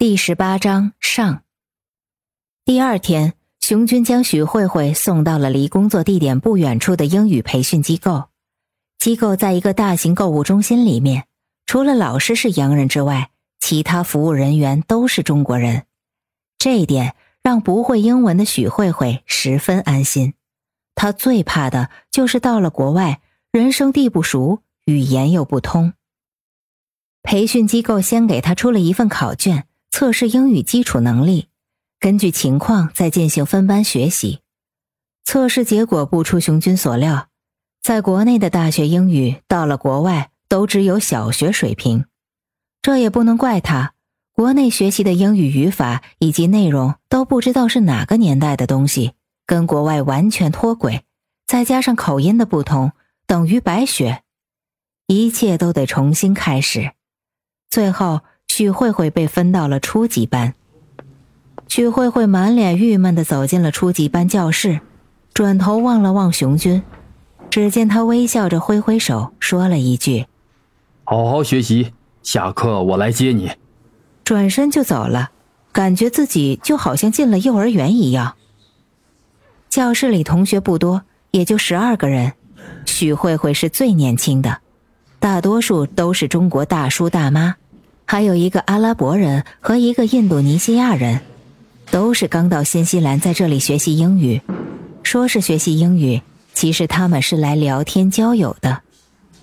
第十八章上。第二天，熊军将许慧慧送到了离工作地点不远处的英语培训机构。机构在一个大型购物中心里面，除了老师是洋人之外，其他服务人员都是中国人。这一点让不会英文的许慧慧十分安心。她最怕的就是到了国外，人生地不熟，语言又不通。培训机构先给她出了一份考卷。测试英语基础能力，根据情况再进行分班学习。测试结果不出熊军所料，在国内的大学英语到了国外都只有小学水平。这也不能怪他，国内学习的英语语法以及内容都不知道是哪个年代的东西，跟国外完全脱轨，再加上口音的不同，等于白学，一切都得重新开始。最后。许慧慧被分到了初级班。许慧慧满脸郁闷的走进了初级班教室，转头望了望熊军，只见他微笑着挥挥手，说了一句：“好好学习，下课我来接你。”转身就走了，感觉自己就好像进了幼儿园一样。教室里同学不多，也就十二个人，许慧慧是最年轻的，大多数都是中国大叔大妈。还有一个阿拉伯人和一个印度尼西亚人，都是刚到新西兰，在这里学习英语。说是学习英语，其实他们是来聊天交友的。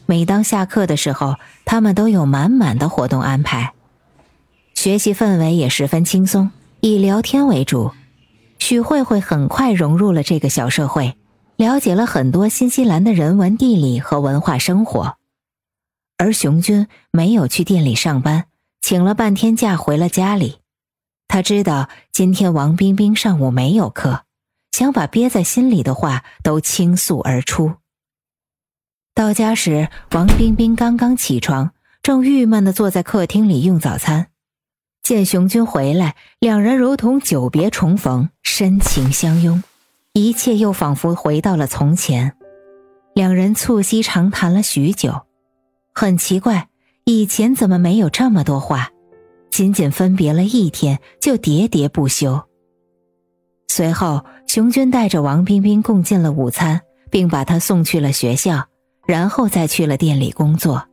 每当下课的时候，他们都有满满的活动安排，学习氛围也十分轻松，以聊天为主。许慧慧很快融入了这个小社会，了解了很多新西兰的人文地理和文化生活。而熊军没有去店里上班。请了半天假回了家里，他知道今天王冰冰上午没有课，想把憋在心里的话都倾诉而出。到家时，王冰冰刚刚起床，正郁闷的坐在客厅里用早餐。见熊军回来，两人如同久别重逢，深情相拥，一切又仿佛回到了从前。两人促膝长谈了许久，很奇怪。以前怎么没有这么多话？仅仅分别了一天就喋喋不休。随后，熊军带着王冰冰共进了午餐，并把她送去了学校，然后再去了店里工作。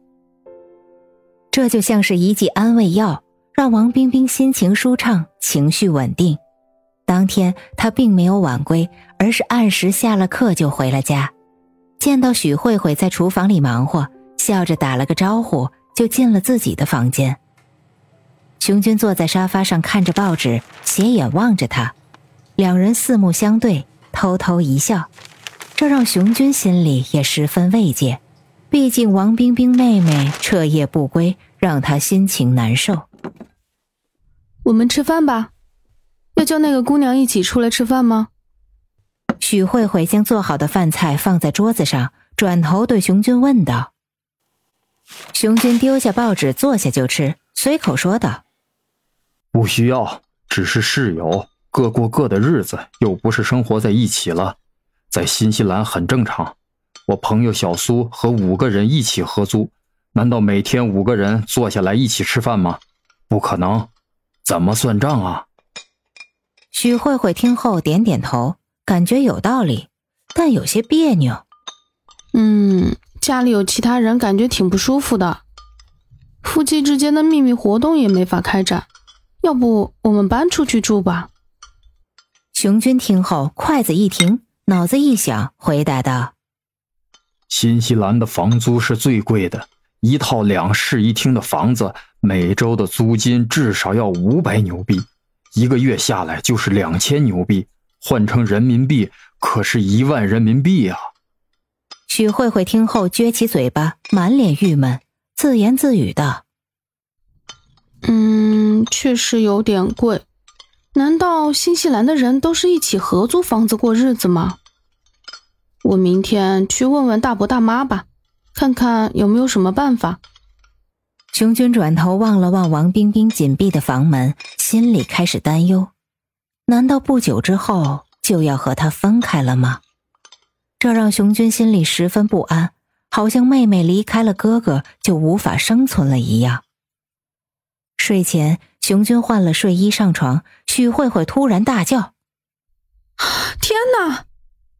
这就像是一剂安慰药，让王冰冰心情舒畅，情绪稳定。当天，她并没有晚归，而是按时下了课就回了家。见到许慧慧在厨房里忙活，笑着打了个招呼。就进了自己的房间。熊军坐在沙发上看着报纸，斜眼望着他，两人四目相对，偷偷一笑，这让熊军心里也十分慰藉。毕竟王冰冰妹妹彻夜不归，让他心情难受。我们吃饭吧，要叫那个姑娘一起出来吃饭吗？许慧慧将做好的饭菜放在桌子上，转头对熊军问道。熊军丢下报纸，坐下就吃，随口说道：“不需要，只是室友，各过各的日子，又不是生活在一起了，在新西兰很正常。我朋友小苏和五个人一起合租，难道每天五个人坐下来一起吃饭吗？不可能，怎么算账啊？”许慧慧听后点点头，感觉有道理，但有些别扭。嗯。家里有其他人，感觉挺不舒服的。夫妻之间的秘密活动也没法开展，要不我们搬出去住吧？熊军听后，筷子一停，脑子一想，回答道：“新西兰的房租是最贵的，一套两室一厅的房子，每周的租金至少要五百纽币，一个月下来就是两千纽币，换成人民币可是一万人民币啊！”许慧慧听后撅起嘴巴，满脸郁闷，自言自语道：“嗯，确实有点贵。难道新西兰的人都是一起合租房子过日子吗？我明天去问问大伯大妈吧，看看有没有什么办法。”熊军转头望了望王冰冰紧闭的房门，心里开始担忧：难道不久之后就要和他分开了吗？这让熊军心里十分不安，好像妹妹离开了哥哥就无法生存了一样。睡前，熊军换了睡衣上床，许慧慧突然大叫：“天哪！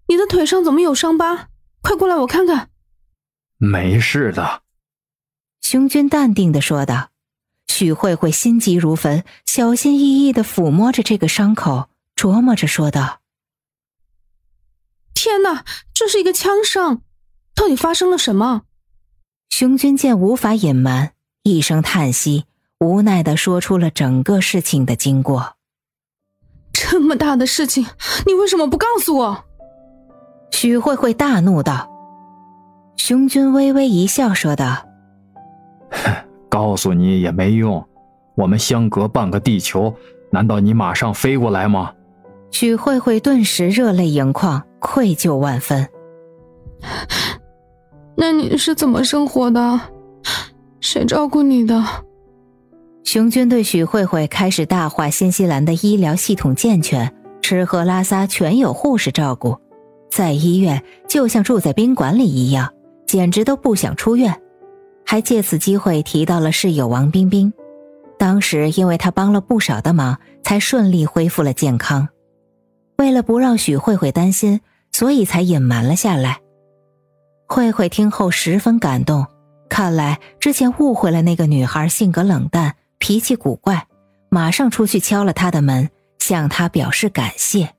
你的腿上怎么有伤疤？快过来，我看看。”没事的，熊军淡定的说道。许慧慧心急如焚，小心翼翼的抚摸着这个伤口，琢磨着说道：“天哪，这是一个枪声，到底发生了什么？”熊军见无法隐瞒，一声叹息，无奈的说出了整个事情的经过。这么大的事情，你为什么不告诉我？许慧慧大怒道。熊军微微一笑，说道。告诉你也没用，我们相隔半个地球，难道你马上飞过来吗？许慧慧顿时热泪盈眶，愧疚万分。那你是怎么生活的？谁照顾你的？熊军对许慧慧开始大话：新西兰的医疗系统健全，吃喝拉撒全有护士照顾，在医院就像住在宾馆里一样，简直都不想出院。还借此机会提到了室友王冰冰，当时因为她帮了不少的忙，才顺利恢复了健康。为了不让许慧慧担心，所以才隐瞒了下来。慧慧听后十分感动，看来之前误会了那个女孩性格冷淡、脾气古怪，马上出去敲了她的门，向她表示感谢。